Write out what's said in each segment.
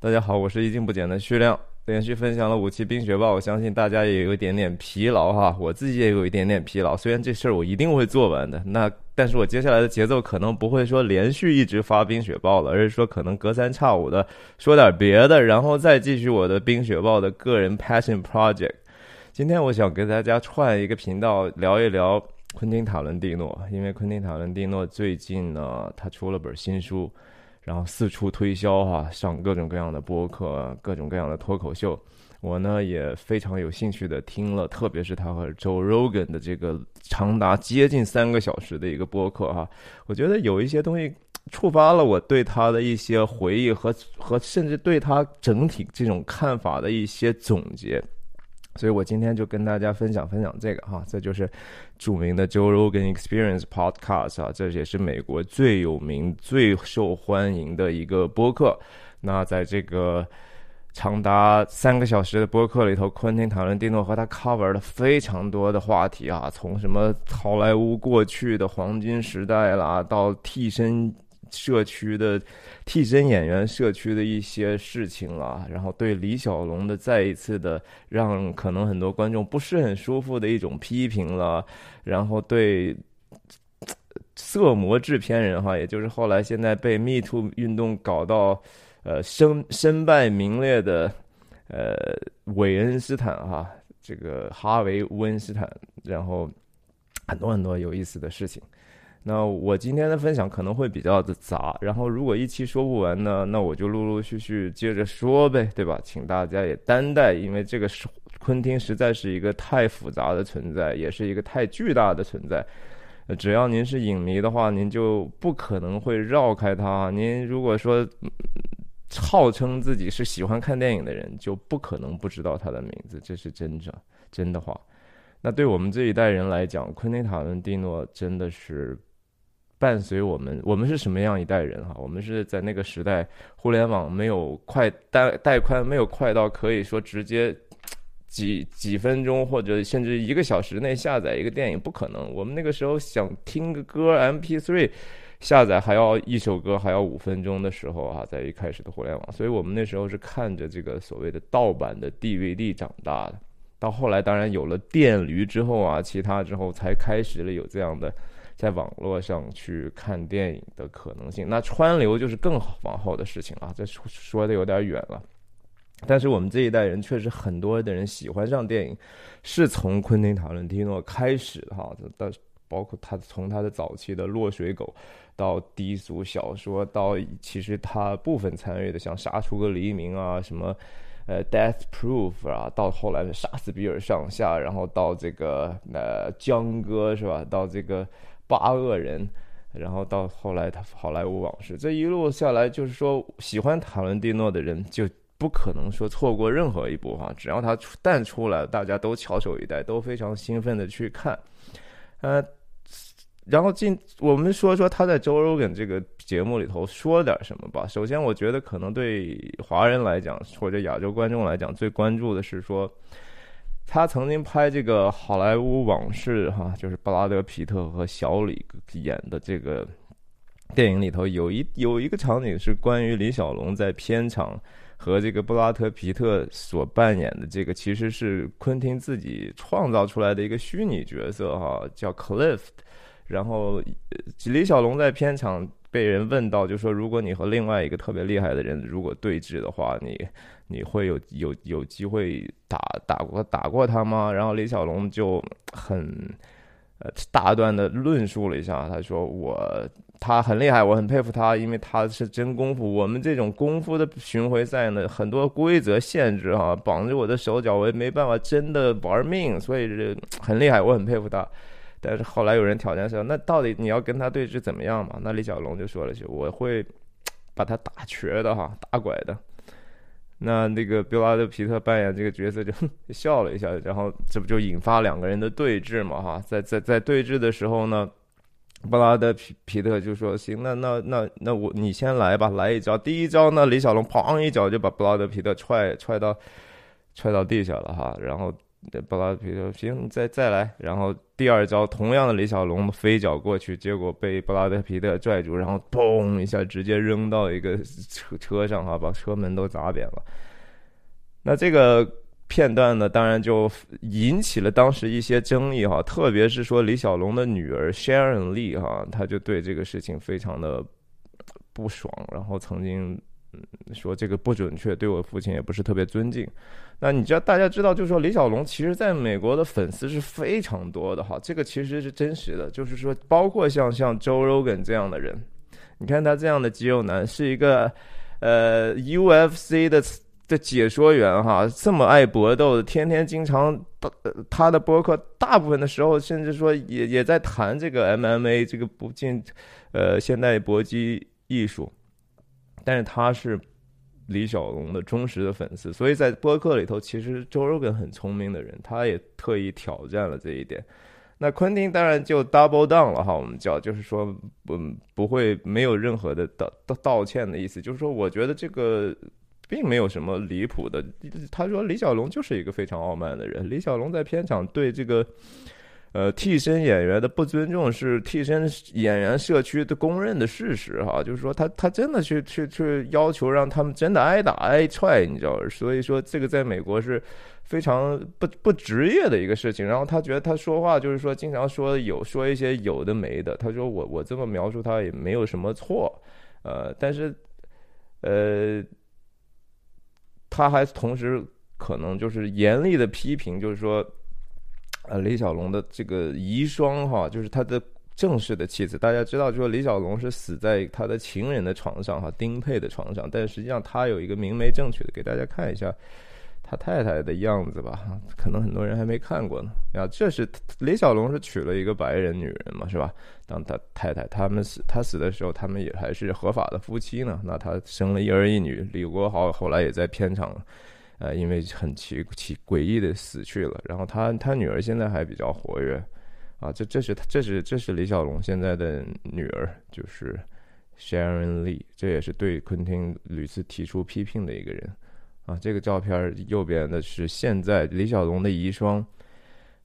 大家好，我是一镜不减的徐亮，连续分享了五期冰雪报，我相信大家也有一点点疲劳哈，我自己也有一点点疲劳。虽然这事儿我一定会做完的，那但是我接下来的节奏可能不会说连续一直发冰雪报了，而是说可能隔三差五的说点别的，然后再继续我的冰雪报的个人 passion project。今天我想跟大家串一个频道，聊一聊昆汀塔伦蒂诺，因为昆汀塔伦蒂诺最近呢，他出了本新书。然后四处推销哈，上各种各样的播客，各种各样的脱口秀。我呢也非常有兴趣的听了，特别是他和 Joe Rogan 的这个长达接近三个小时的一个播客哈，我觉得有一些东西触发了我对他的一些回忆和和甚至对他整体这种看法的一些总结。所以我今天就跟大家分享分享这个哈，这就是著名的 Joe Rogan Experience Podcast 啊，这也是美国最有名、最受欢迎的一个播客。那在这个长达三个小时的播客里头，昆汀·塔伦蒂诺和他 cover 了非常多的话题啊，从什么好莱坞过去的黄金时代啦，到替身。社区的替身演员社区的一些事情了，然后对李小龙的再一次的让可能很多观众不是很舒服的一种批评了，然后对色魔制片人哈，也就是后来现在被 Me Too 运动搞到呃身身败名裂的呃韦恩斯坦哈，这个哈维温斯坦，然后很多很多有意思的事情。那我今天的分享可能会比较的杂，然后如果一期说不完呢，那我就陆陆续续接着说呗，对吧？请大家也担待，因为这个是昆汀实在是一个太复杂的存在，也是一个太巨大的存在。只要您是影迷的话，您就不可能会绕开他。您如果说号称自己是喜欢看电影的人，就不可能不知道他的名字，这是真的真的话。那对我们这一代人来讲，昆汀塔伦蒂诺真的是。伴随我们，我们是什么样一代人哈？我们是在那个时代，互联网没有快带带宽，没有快到可以说直接几几分钟或者甚至一个小时内下载一个电影，不可能。我们那个时候想听个歌，MP3 下载还要一首歌还要五分钟的时候啊，在一开始的互联网，所以我们那时候是看着这个所谓的盗版的 DVD 长大的。到后来，当然有了电驴之后啊，其他之后才开始了有这样的。在网络上去看电影的可能性，那川流就是更往后的事情啊。这说的有点远了，但是我们这一代人确实很多的人喜欢上电影，是从昆汀塔伦蒂诺开始哈。的，包括他从他的早期的《落水狗》到低俗小说，到其实他部分参与的像《杀出个黎明》啊，什么呃《Death Proof》啊，到后来的《杀死比尔上下》，然后到这个呃江歌是吧？到这个。八恶人，然后到后来他好莱坞往事，这一路下来，就是说喜欢塔伦蒂诺的人就不可能说错过任何一部哈，只要他出弹出来，大家都翘首以待，都非常兴奋的去看。呃，然后进我们说说他在 Joe Rogan 这个节目里头说点什么吧。首先，我觉得可能对华人来讲或者亚洲观众来讲，最关注的是说。他曾经拍这个《好莱坞往事》哈，就是布拉德皮特和小李演的这个电影里头，有一有一个场景是关于李小龙在片场和这个布拉德皮特所扮演的这个，其实是昆汀自己创造出来的一个虚拟角色哈，叫 Cliff。然后李小龙在片场被人问到，就说如果你和另外一个特别厉害的人如果对峙的话，你。你会有有有机会打打过打过他吗？然后李小龙就很呃大段的论述了一下，他说我他很厉害，我很佩服他，因为他是真功夫。我们这种功夫的巡回赛呢，很多规则限制哈，绑着我的手脚，我也没办法真的玩命，所以这很厉害，我很佩服他。但是后来有人挑战说，那到底你要跟他对峙怎么样嘛？那李小龙就说了句，我会把他打瘸的哈，打拐的。那那个布拉德皮特扮演这个角色就 笑了一下，然后这不就引发两个人的对峙嘛？哈，在在在对峙的时候呢，布拉德皮皮特就说：“行，那那那那我你先来吧，来一招。第一招呢，李小龙砰一脚就把布拉德皮特踹踹到踹到地下了哈。然后布拉德皮特行，再再来，然后第二招同样的李小龙飞脚过去，结果被布拉德皮特拽住，然后砰一下直接扔到一个车车上哈，把车门都砸扁了。那这个片段呢，当然就引起了当时一些争议哈，特别是说李小龙的女儿 Sharon Lee 哈，他就对这个事情非常的不爽，然后曾经。嗯，说这个不准确，对我父亲也不是特别尊敬。那你知道，大家知道，就是说李小龙其实在美国的粉丝是非常多的哈，这个其实是真实的。就是说，包括像像 Joe Rogan 这样的人，你看他这样的肌肉男，是一个呃 UFC 的的解说员哈，这么爱搏斗的，天天经常他的博客大部分的时候，甚至说也也在谈这个 MMA 这个不进呃现代搏击艺术。但是他是李小龙的忠实的粉丝，所以在播客里头，其实周若根很聪明的人，他也特意挑战了这一点。那昆汀当然就 double down 了哈，我们叫就是说不不会没有任何的道道道歉的意思，就是说我觉得这个并没有什么离谱的。他说李小龙就是一个非常傲慢的人，李小龙在片场对这个。呃，替身演员的不尊重是替身演员社区的公认的事实哈，就是说他他真的去去去要求让他们真的挨打挨踹，你知道，所以说这个在美国是非常不不职业的一个事情。然后他觉得他说话就是说经常说有说一些有的没的，他说我我这么描述他也没有什么错，呃，但是呃，他还同时可能就是严厉的批评，就是说。呃，李小龙的这个遗孀哈，就是他的正式的妻子。大家知道，就说李小龙是死在他的情人的床上哈，丁佩的床上。但实际上，他有一个明媒正娶的，给大家看一下他太太的样子吧。可能很多人还没看过呢。啊，这是李小龙是娶了一个白人女人嘛，是吧？当他太太，他们死，他死的时候，他们也还是合法的夫妻呢。那他生了一儿一女，李国豪后来也在片场。呃，因为很奇奇诡异的死去了，然后他他女儿现在还比较活跃，啊，这这是这是这是李小龙现在的女儿，就是 Sharon Lee，这也是对昆汀屡次提出批评的一个人，啊，这个照片右边的是现在李小龙的遗孀，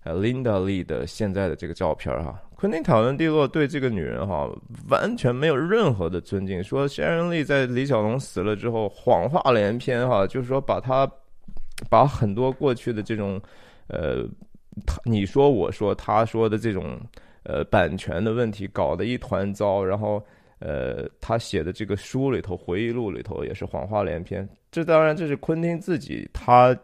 呃，Linda Lee 的现在的这个照片哈，昆汀讨论蒂洛对这个女人哈完全没有任何的尊敬，说 Sharon Lee 在李小龙死了之后谎话连篇哈，就是说把他。把很多过去的这种，呃，他你说我说他说的这种，呃，版权的问题搞得一团糟，然后，呃，他写的这个书里头回忆录里头也是谎话连篇。这当然这是昆汀自己他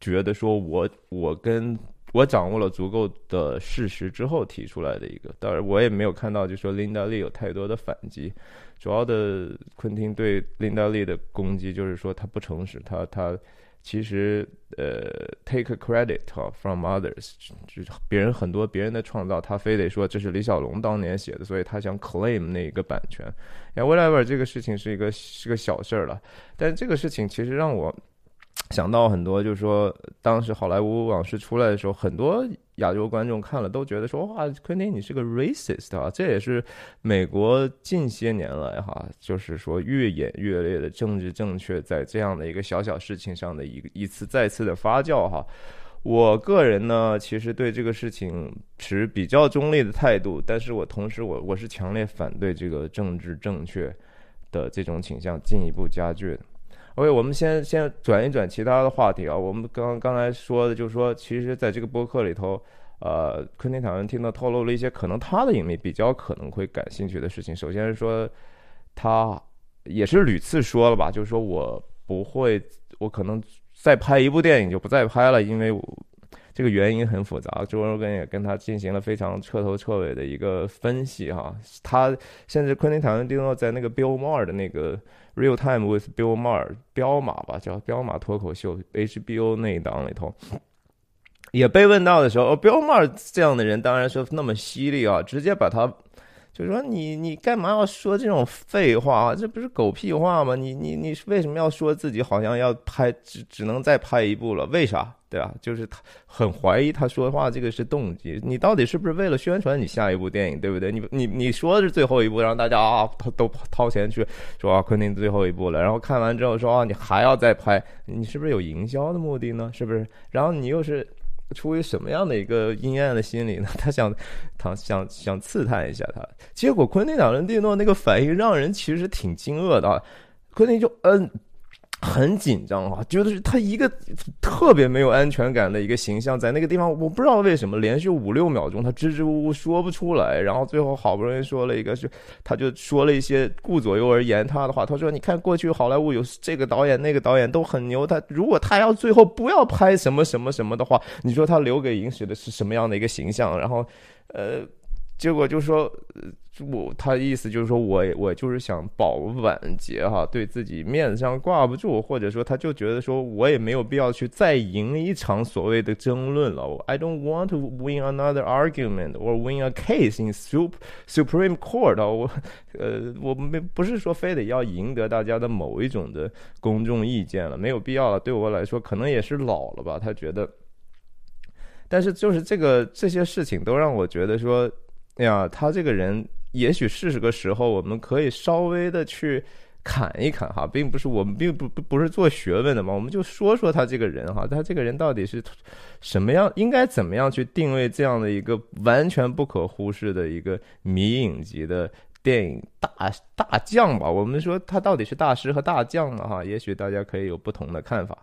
觉得说我我跟我掌握了足够的事实之后提出来的一个，当然我也没有看到就说琳达利有太多的反击。主要的昆汀对琳达利的攻击就是说他不诚实，他他。其实，呃，take credit from others，就是别人很多别人的创造，他非得说这是李小龙当年写的，所以他想 claim 那一个版权。whatever 这个事情是一个是个小事儿了，但这个事情其实让我。想到很多，就是说，当时《好莱坞往事》出来的时候，很多亚洲观众看了都觉得说：“哇，昆汀你是个 racist 啊！”这也是美国近些年来哈，就是说越演越烈的政治正确，在这样的一个小小事情上的一个一次再次的发酵哈。我个人呢，其实对这个事情持比较中立的态度，但是我同时我我是强烈反对这个政治正确的这种倾向进一步加剧的。OK，我们先先转一转其他的话题啊。我们刚刚才说的，就是说，其实在这个播客里头，呃，昆汀·塔伦听到透露了一些可能他的影迷比较可能会感兴趣的事情。首先是说，他也是屡次说了吧，就是说我不会，我可能再拍一部电影就不再拍了，因为这个原因很复杂。周润根也跟他进行了非常彻头彻尾的一个分析哈。他甚至昆汀·塔伦蒂诺在那个 Bill Maher 的那个。Real Time with Bill Maher，彪马吧，叫彪马脱口秀，HBO 那一档里头，也被问到的时候，哦，Bill Maher 这样的人当然是那么犀利啊，直接把他，就说你你干嘛要说这种废话啊？这不是狗屁话吗？你你你为什么要说自己好像要拍只只能再拍一部了？为啥？对吧？就是他很怀疑他说话这个是动机，你到底是不是为了宣传你下一部电影，对不对？你你你说的是最后一部，让大家啊都掏钱去说啊昆汀最后一部了，然后看完之后说啊你还要再拍，你是不是有营销的目的呢？是不是？然后你又是出于什么样的一个阴暗的心理呢？他想他想想刺探一下他，结果昆汀·塔伦蒂诺那个反应让人其实挺惊愕的，昆汀就嗯。很紧张啊，觉得是他一个特别没有安全感的一个形象，在那个地方，我不知道为什么连续五六秒钟他支支吾吾说不出来，然后最后好不容易说了一个，是他就说了一些顾左右而言他的话。他说：“你看过去好莱坞有这个导演那个导演都很牛，他如果他要最后不要拍什么什么什么的话，你说他留给影史的是什么样的一个形象？”然后，呃。结果就说，我他意思就是说我我就是想保晚节哈，对自己面子上挂不住，或者说他就觉得说我也没有必要去再赢一场所谓的争论了。I don't want to win another argument or win a case in sup Supreme Court，我呃我没不是说非得要赢得大家的某一种的公众意见了，没有必要了。对我来说，可能也是老了吧，他觉得。但是就是这个这些事情都让我觉得说。哎呀，他这个人也许是个时候，我们可以稍微的去侃一侃哈，并不是我们并不不不是做学问的嘛，我们就说说他这个人哈，他这个人到底是什么样，应该怎么样去定位这样的一个完全不可忽视的一个迷影级的电影大大将吧？我们说他到底是大师和大将呢？哈，也许大家可以有不同的看法。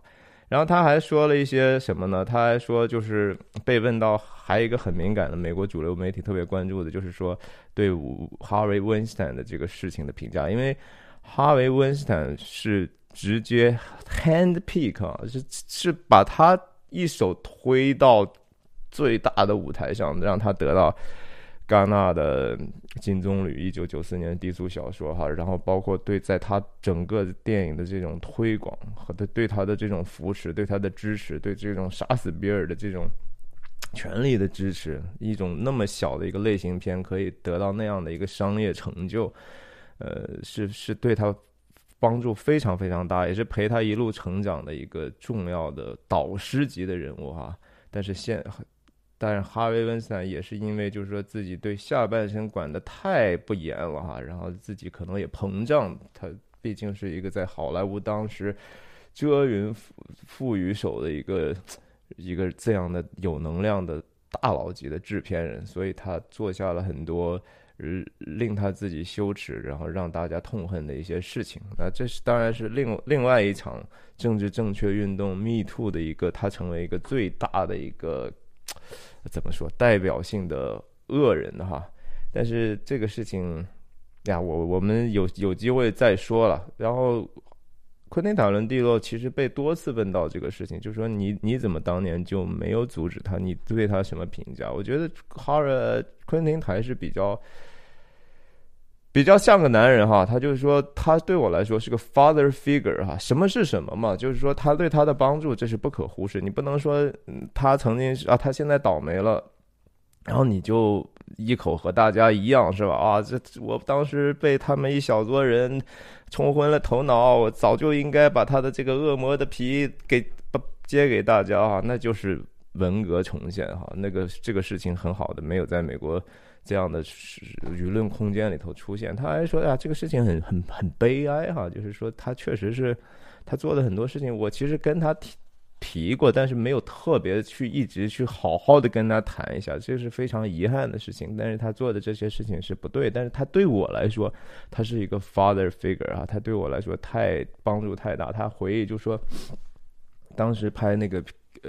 然后他还说了一些什么呢？他还说，就是被问到还有一个很敏感的美国主流媒体特别关注的，就是说对哈维·温斯坦的这个事情的评价。因为哈维·温斯坦是直接 hand pick 啊，是是把他一手推到最大的舞台上，让他得到。戛纳的金棕榈，一九九四年低俗小说哈，然后包括对在他整个电影的这种推广和他对他的这种扶持，对他的支持，对这种杀死比尔的这种权力的支持，一种那么小的一个类型片可以得到那样的一个商业成就，呃，是是对他帮助非常非常大，也是陪他一路成长的一个重要的导师级的人物哈。但是现但是哈维·温斯坦也是因为就是说自己对下半身管的太不严了哈，然后自己可能也膨胀。他毕竟是一个在好莱坞当时遮云覆雨手的一个一个这样的有能量的大佬级的制片人，所以他做下了很多令他自己羞耻，然后让大家痛恨的一些事情。那这是当然是另另外一场政治正确运动 “Me Too” 的一个，他成为一个最大的一个。怎么说代表性的恶人哈？但是这个事情呀，我我们有有机会再说了。然后，昆汀·塔伦蒂诺其实被多次问到这个事情，就说你你怎么当年就没有阻止他？你对他什么评价？我觉得哈尔昆汀还是比较比较像个男人哈。他就是说，他对我来说是个 father figure 哈。什么是什么嘛？就是说他对他的帮助这是不可忽视。你不能说他曾经是啊，他现在倒霉了。然后你就一口和大家一样是吧？啊，这我当时被他们一小撮人冲昏了头脑，我早就应该把他的这个恶魔的皮给揭给大家啊！那就是文革重现哈，那个这个事情很好的，没有在美国这样的舆论空间里头出现。他还说呀，这个事情很很很悲哀哈，就是说他确实是他做的很多事情，我其实跟他提。提过，但是没有特别去一直去好好的跟他谈一下，这是非常遗憾的事情。但是他做的这些事情是不对，但是他对我来说，他是一个 father figure 啊，他对我来说太帮助太大。他回忆就说，当时拍那个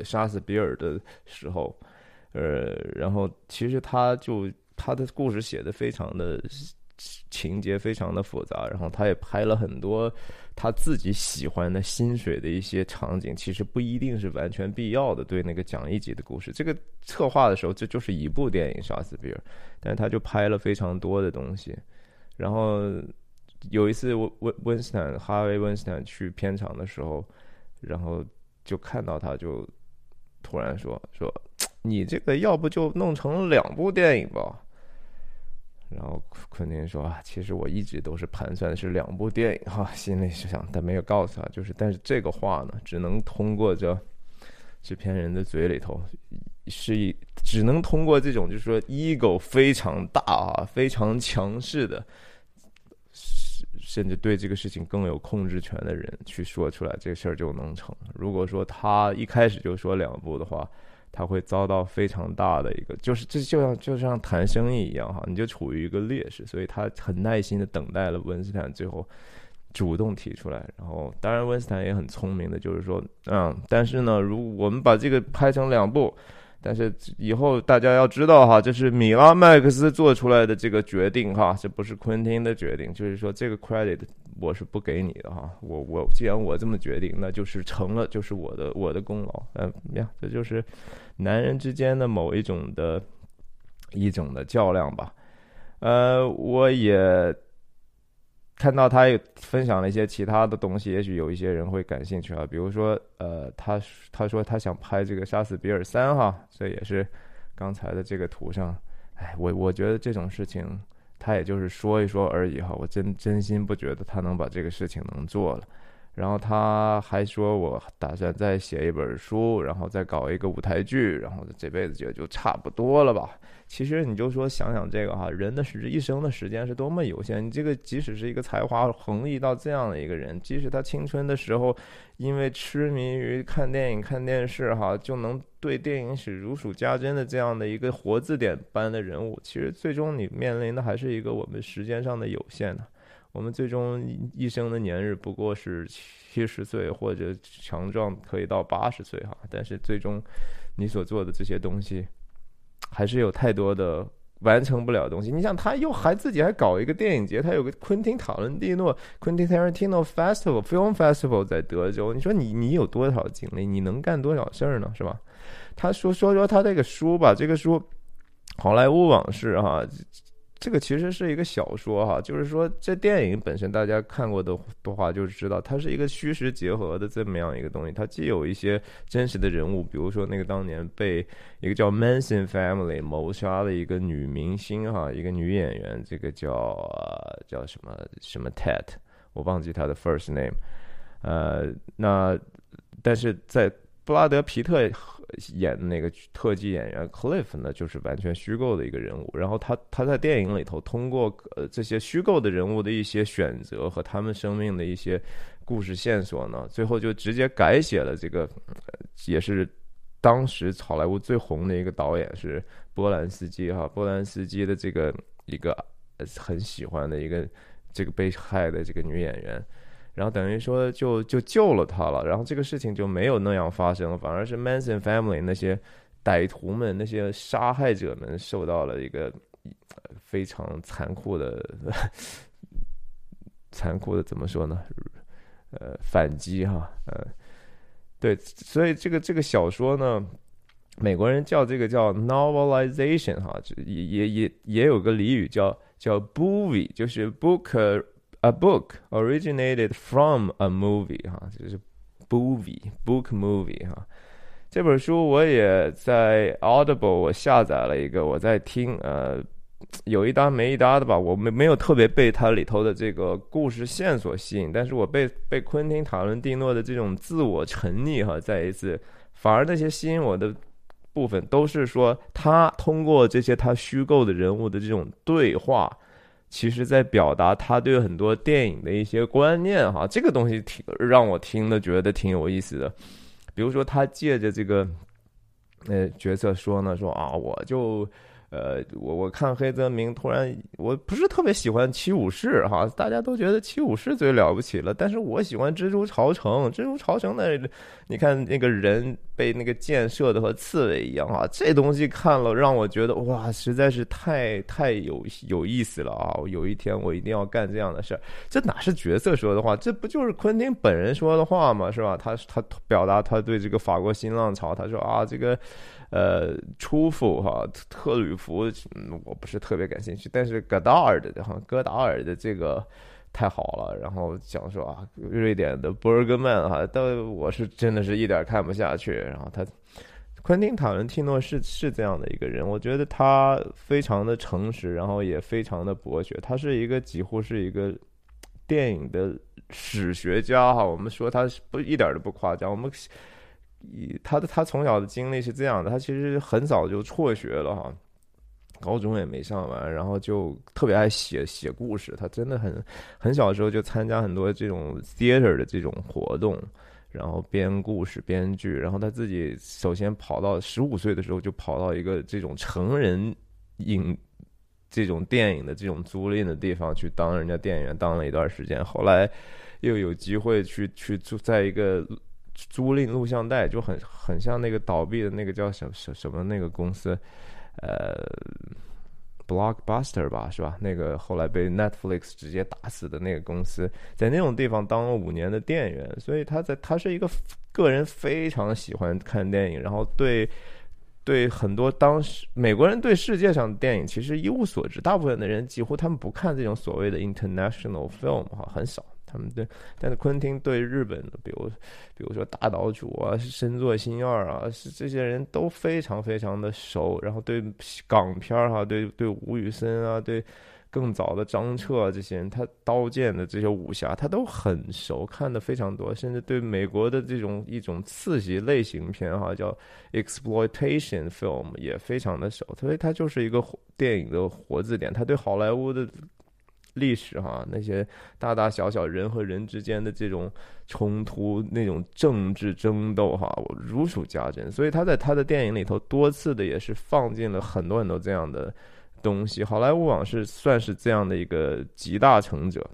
杀死比尔的时候，呃，然后其实他就他的故事写的非常的。情节非常的复杂，然后他也拍了很多他自己喜欢的薪水的一些场景，其实不一定是完全必要的。对那个讲一集的故事，这个策划的时候，这就是一部电影《杀死比尔》，但是他就拍了非常多的东西。然后有一次，温温温斯坦哈维温斯坦去片场的时候，然后就看到他，就突然说说：“你这个要不就弄成两部电影吧。”然后昆汀说啊，其实我一直都是盘算的是两部电影哈，心里是想，但没有告诉他，就是但是这个话呢，只能通过这制片人的嘴里头，是一只能通过这种就是说 ego 非常大啊、非常强势的，甚至对这个事情更有控制权的人去说出来，这事儿就能成。如果说他一开始就说两部的话，他会遭到非常大的一个，就是这就像就像谈生意一样哈，你就处于一个劣势，所以他很耐心的等待了温斯坦最后主动提出来，然后当然温斯坦也很聪明的，就是说，嗯，但是呢，如我们把这个拍成两部，但是以后大家要知道哈，这是米拉麦克斯做出来的这个决定哈，这不是昆汀的决定，就是说这个 credit 我是不给你的哈，我我既然我这么决定，那就是成了，就是我的我的功劳，嗯呀，这就是。男人之间的某一种的一种的较量吧，呃，我也看到他也分享了一些其他的东西，也许有一些人会感兴趣啊，比如说，呃，他他说他想拍这个《杀死比尔三》哈，这也是刚才的这个图上，哎，我我觉得这种事情他也就是说一说而已哈，我真真心不觉得他能把这个事情能做了。然后他还说，我打算再写一本书，然后再搞一个舞台剧，然后这辈子就就差不多了吧。其实你就说想想这个哈，人的时一生的时间是多么有限。你这个即使是一个才华横溢到这样的一个人，即使他青春的时候因为痴迷于看电影、看电视哈，就能对电影史如数家珍的这样的一个活字典般的人物，其实最终你面临的还是一个我们时间上的有限的。我们最终一生的年日不过是七十岁，或者强壮可以到八十岁哈。但是最终，你所做的这些东西，还是有太多的完成不了的东西。你想，他又还自己还搞一个电影节，他有个昆汀塔伦蒂诺 （Quentin Tarantino Festival Film Festival） 在德州。你说你你有多少精力？你能干多少事儿呢？是吧？他说说说他这个书吧，这个书《好莱坞往事》哈。这个其实是一个小说哈，就是说这电影本身大家看过的的话，就是知道它是一个虚实结合的这么样一个东西。它既有一些真实的人物，比如说那个当年被一个叫 Manson Family 谋杀的一个女明星哈，一个女演员，这个叫叫什么什么 Ted，我忘记她的 first name。呃，那但是在布拉德皮特。演的那个特技演员 Cliff 呢，就是完全虚构的一个人物。然后他他在电影里头通过呃这些虚构的人物的一些选择和他们生命的一些故事线索呢，最后就直接改写了这个，也是当时好莱坞最红的一个导演是波兰斯基哈，波兰斯基的这个一个很喜欢的一个这个被害的这个女演员。然后等于说就就救了他了，然后这个事情就没有那样发生，反而是 Manson Family 那些歹徒们、那些杀害者们受到了一个非常残酷的、残酷的怎么说呢？呃，反击哈，呃，对，所以这个这个小说呢，美国人叫这个叫 novelization 哈，也也也也有个俚语叫叫 booby，就是 book。A book originated from a movie，哈，就是 movie book movie，哈。这本书我也在 Audible 我下载了一个，我在听，呃，有一搭没一搭的吧。我没没有特别被它里头的这个故事线索吸引，但是我被被昆汀塔伦蒂诺的这种自我沉溺哈，再一次，反而那些吸引我的部分都是说他通过这些他虚构的人物的这种对话。其实，在表达他对很多电影的一些观念，哈，这个东西挺让我听的觉得挺有意思的。比如说，他借着这个呃角色说呢，说啊，我就。呃，我我看黑泽明，突然我不是特别喜欢七武士哈，大家都觉得七武士最了不起了，但是我喜欢蜘蛛巢城，蜘蛛巢城的，你看那个人被那个箭射的和刺猬一样啊，这东西看了让我觉得哇，实在是太太有有意思了啊！有一天我一定要干这样的事儿，这哪是角色说的话，这不就是昆汀本人说的话吗？是吧？他他表达他对这个法国新浪潮，他说啊，这个。呃，初父哈特吕弗，嗯，我不是特别感兴趣，但是戈达尔的哈戈达尔的这个太好了。然后讲说啊，瑞典的伯尔格曼哈，但我是真的是一点看不下去。然后他，昆汀塔伦蒂诺是是这样的一个人，我觉得他非常的诚实，然后也非常的博学。他是一个几乎是一个电影的史学家哈。我们说他不一点都不夸张，我们。他的他从小的经历是这样的，他其实很早就辍学了哈，高中也没上完，然后就特别爱写写故事。他真的很很小的时候就参加很多这种 theater 的这种活动，然后编故事、编剧。然后他自己首先跑到十五岁的时候就跑到一个这种成人影这种电影的这种租赁的地方去当人家店员，当了一段时间。后来又有机会去去住在一个。租赁录像带就很很像那个倒闭的那个叫什什什么那个公司，呃，Blockbuster 吧，是吧？那个后来被 Netflix 直接打死的那个公司，在那种地方当了五年的店员，所以他在他是一个个人非常喜欢看电影，然后对对很多当时美国人对世界上的电影其实一无所知，大部分的人几乎他们不看这种所谓的 international film 哈，很少。他们对，但是昆汀对日本的，比如，比如说大岛主啊，是深作新二啊，是这些人都非常非常的熟。然后对港片儿哈，对对吴宇森啊，对更早的张彻啊这些人，他刀剑的这些武侠，他都很熟，看的非常多。甚至对美国的这种一种刺激类型片哈，叫 exploitation film 也非常的熟。所以他就是一个电影的活字典。他对好莱坞的。历史哈，那些大大小小人和人之间的这种冲突，那种政治争斗哈，我如数家珍。所以他在他的电影里头多次的也是放进了很多很多这样的东西。好莱坞往事算是这样的一个集大成者，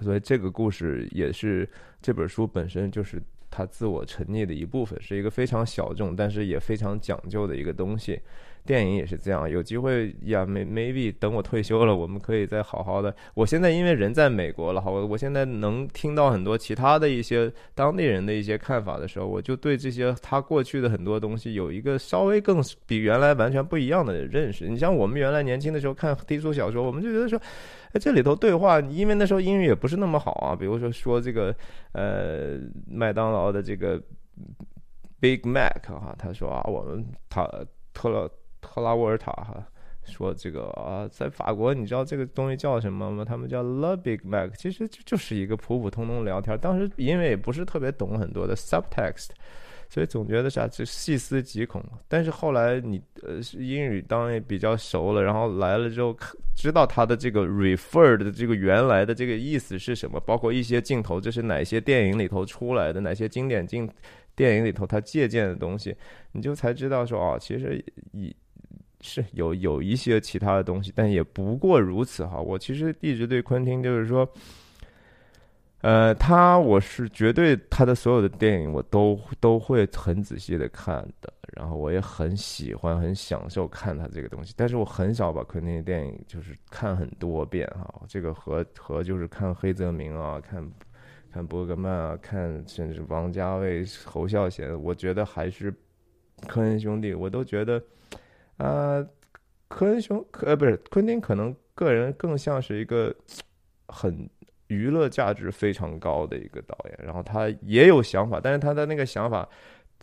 所以这个故事也是这本书本身就是他自我沉溺的一部分，是一个非常小众但是也非常讲究的一个东西。电影也是这样，有机会呀，may maybe 等我退休了，我们可以再好好的。我现在因为人在美国了，好，我现在能听到很多其他的一些当地人的一些看法的时候，我就对这些他过去的很多东西有一个稍微更比原来完全不一样的认识。你像我们原来年轻的时候看低俗小说，我们就觉得说，哎，这里头对话，因为那时候英语也不是那么好啊，比如说说这个呃麦当劳的这个 Big Mac 哈，他说啊，我们他特了。特拉沃尔塔哈说：“这个啊，在法国，你知道这个东西叫什么吗？他们叫 The Big Mac，其实就就是一个普普通通聊天。当时因为也不是特别懂很多的 subtext，所以总觉得啥就细思极恐。但是后来你呃英语当然也比较熟了，然后来了之后知道它的这个 refer 的这个原来的这个意思是什么，包括一些镜头这是哪些电影里头出来的，哪些经典镜电影里头它借鉴的东西，你就才知道说哦，其实以。”是有有一些其他的东西，但也不过如此哈。我其实一直对昆汀就是说，呃，他我是绝对他的所有的电影我都都会很仔细的看的，然后我也很喜欢很享受看他这个东西。但是我很少把昆汀的电影就是看很多遍哈。这个和和就是看黑泽明啊，看看伯格曼啊，看甚至王家卫、侯孝贤，我觉得还是科恩兄弟，我都觉得。呃，科恩兄，呃，不是昆汀，可能个人更像是一个很娱乐价值非常高的一个导演。然后他也有想法，但是他的那个想法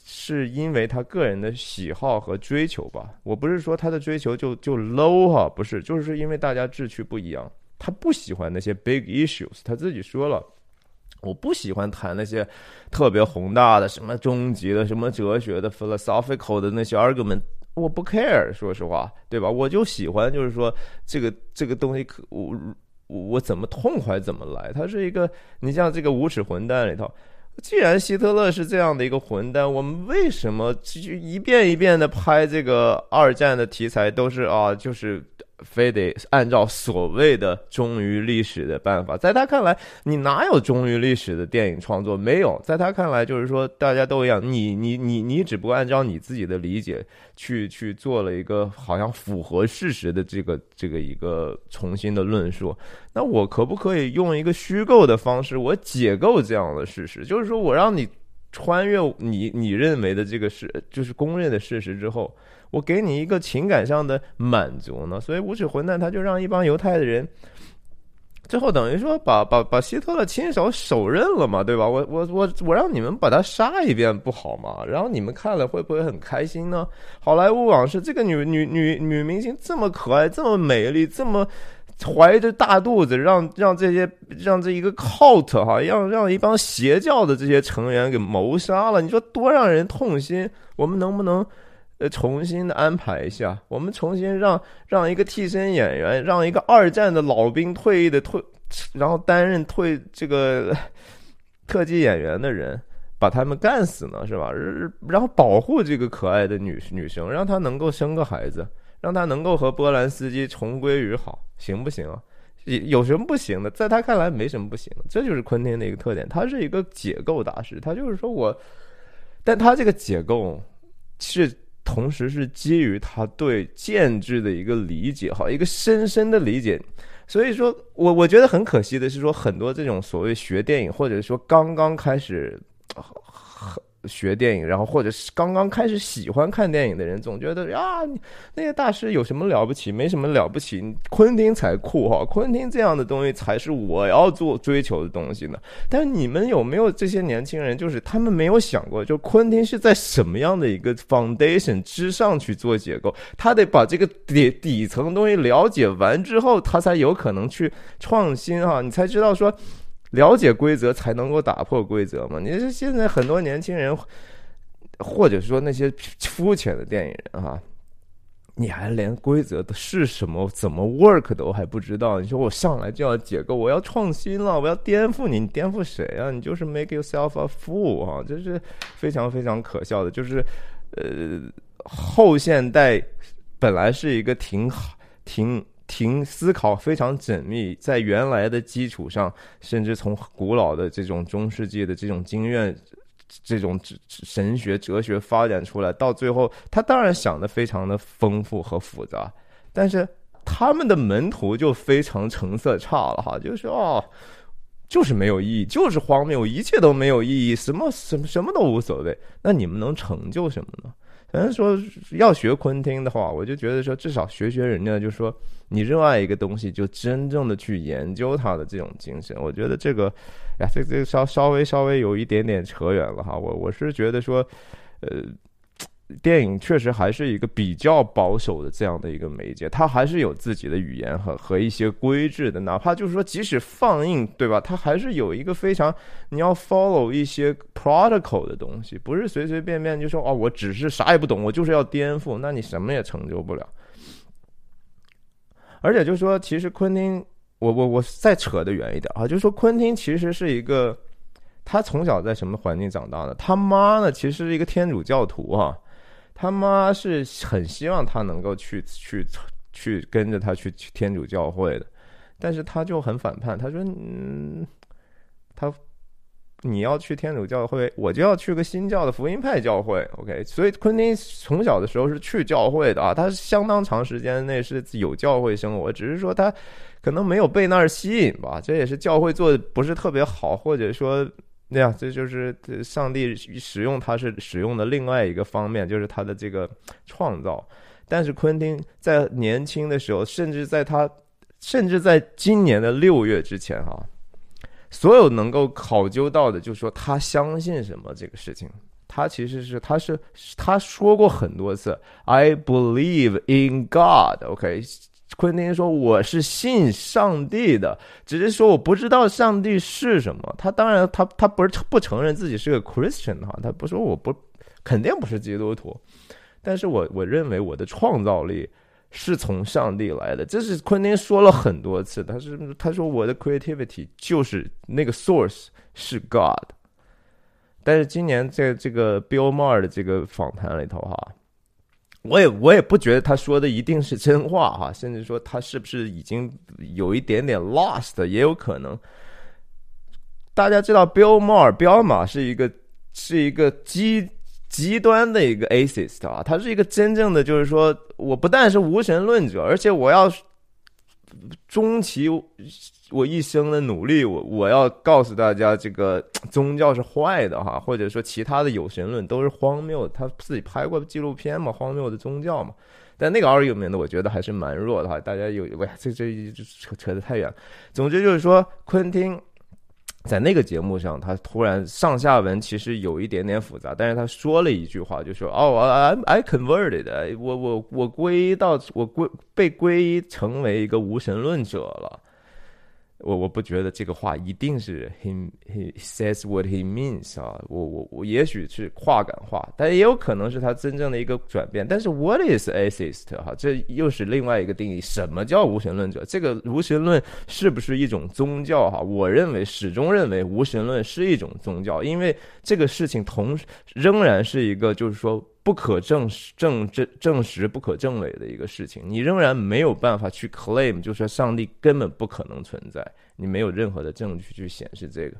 是因为他个人的喜好和追求吧。我不是说他的追求就就 low 哈，不是，就是因为大家志趣不一样。他不喜欢那些 big issues，他自己说了，我不喜欢谈那些特别宏大的、什么终极的、什么哲学的 philosophical 的那些 argument。我不 care，说实话，对吧？我就喜欢，就是说这个这个东西，可我我怎么痛快怎么来。它是一个，你像这个无耻混蛋里头，既然希特勒是这样的一个混蛋，我们为什么就一遍一遍的拍这个二战的题材，都是啊，就是。非得按照所谓的忠于历史的办法，在他看来，你哪有忠于历史的电影创作？没有，在他看来，就是说大家都一样，你你你你只不过按照你自己的理解去去做了一个好像符合事实的这个这个一个重新的论述。那我可不可以用一个虚构的方式，我解构这样的事实？就是说我让你穿越你你认为的这个事，就是公认的事实之后。我给你一个情感上的满足呢，所以无耻混蛋他就让一帮犹太的人，最后等于说把把把希特勒亲手手刃了嘛，对吧？我我我我让你们把他杀一遍不好吗？然后你们看了会不会很开心呢？好莱坞往事，这个女女女女明星这么可爱，这么美丽，这么怀着大肚子，让让这些让这一个 cult 哈，让让一帮邪教的这些成员给谋杀了，你说多让人痛心？我们能不能呃重新的安排一下？我们重新让让一个替身演员，让一个二战的老兵退役的退，然后担任退这个 特技演员的人，把他们干死呢？是吧？然后保护这个可爱的女女生，让她能够生个孩子。让她能够和波兰斯基重归于好，行不行啊？有有什么不行的？在他看来，没什么不行的。这就是昆汀的一个特点，他是一个解构大师。他就是说我，但他这个解构是同时是基于他对建制的一个理解，哈，一个深深的理解。所以说我我觉得很可惜的是，说很多这种所谓学电影，或者说刚刚开始。学电影，然后或者是刚刚开始喜欢看电影的人，总觉得啊，那些大师有什么了不起？没什么了不起，昆汀才酷哈！昆汀这样的东西才是我要做追求的东西呢。但是你们有没有这些年轻人，就是他们没有想过，就昆汀是在什么样的一个 foundation 之上去做结构？他得把这个底底层东西了解完之后，他才有可能去创新哈，你才知道说。了解规则才能够打破规则嘛？你说现在很多年轻人，或者说那些肤浅的电影人哈，你还连规则的是什么、怎么 work 都还不知道？你说我上来就要解构，我要创新了，我要颠覆你，你颠覆谁啊？你就是 make yourself a fool 哈，这是非常非常可笑的。就是呃，后现代本来是一个挺好、挺。挺思考非常缜密，在原来的基础上，甚至从古老的这种中世纪的这种经验、这种神学哲学发展出来，到最后，他当然想的非常的丰富和复杂，但是他们的门徒就非常成色差了哈，就是哦，就是没有意义，就是荒谬，一切都没有意义，什么什么什么都无所谓，那你们能成就什么呢？反正说要学昆汀的话，我就觉得说至少学学人家，就说你热爱一个东西，就真正的去研究它的这种精神。我觉得这个，呀，这这稍稍微稍微有一点点扯远了哈。我我是觉得说，呃。电影确实还是一个比较保守的这样的一个媒介，它还是有自己的语言和和一些规制的。哪怕就是说，即使放映，对吧？它还是有一个非常 你要 follow 一些 protocol 的东西，不是随随便便就说哦，我只是啥也不懂，我就是要颠覆，那你什么也成就不了。而且就是说，其实昆汀，我我我再扯得远一点啊，就是说昆汀其实是一个，他从小在什么环境长大的？他妈呢，其实是一个天主教徒啊。他妈是很希望他能够去去去跟着他去天主教会的，但是他就很反叛。他说：“嗯，他你要去天主教会，我就要去个新教的福音派教会。”OK，所以昆汀从小的时候是去教会的啊，他相当长时间内是有教会生活，只是说他可能没有被那儿吸引吧。这也是教会做的不是特别好，或者说。那样，这就是上帝使用他是使用的另外一个方面，就是他的这个创造。但是昆汀在年轻的时候，甚至在他，甚至在今年的六月之前，哈，所有能够考究到的，就是说他相信什么这个事情，他其实是他是他说过很多次，I believe in God。OK。昆汀说：“我是信上帝的，只是说我不知道上帝是什么。他当然，他他不是不承认自己是个 Christian 哈，他不说我不肯定不是基督徒，但是我我认为我的创造力是从上帝来的。这是昆汀说了很多次，他是他说我的 creativity 就是那个 source 是 God。但是今年在这个 Bill Maher 的这个访谈里头哈。”我也我也不觉得他说的一定是真话哈，甚至说他是不是已经有一点点 lost 也有可能。大家知道，Bill Maher 彪马是一个是一个极极端的一个 atheist 啊，他是一个真正的就是说，我不但是无神论者，而且我要终其。我一生的努力，我我要告诉大家，这个 宗教是坏的哈，或者说其他的有神论都是荒谬。他自己拍过纪录片嘛，《荒谬的宗教》嘛。但那个 argument 呢，我觉得还是蛮弱的哈。大家有，喂，这这这扯扯得太远。总之就是说，昆汀在那个节目上，他突然上下文其实有一点点复杂，但是他说了一句话，就说：“哦，I I converted，我我我归到我归被归成为一个无神论者了。”我我不觉得这个话一定是 he he says what he means 啊，我我我也许是话感化，但也有可能是他真正的一个转变。但是 what is atheist 哈，这又是另外一个定义。什么叫无神论者？这个无神论是不是一种宗教哈？我认为始终认为无神论是一种宗教，因为这个事情同仍然是一个就是说。不可证实、证证证实、不可证伪的一个事情，你仍然没有办法去 claim，就是上帝根本不可能存在，你没有任何的证据去显示这个。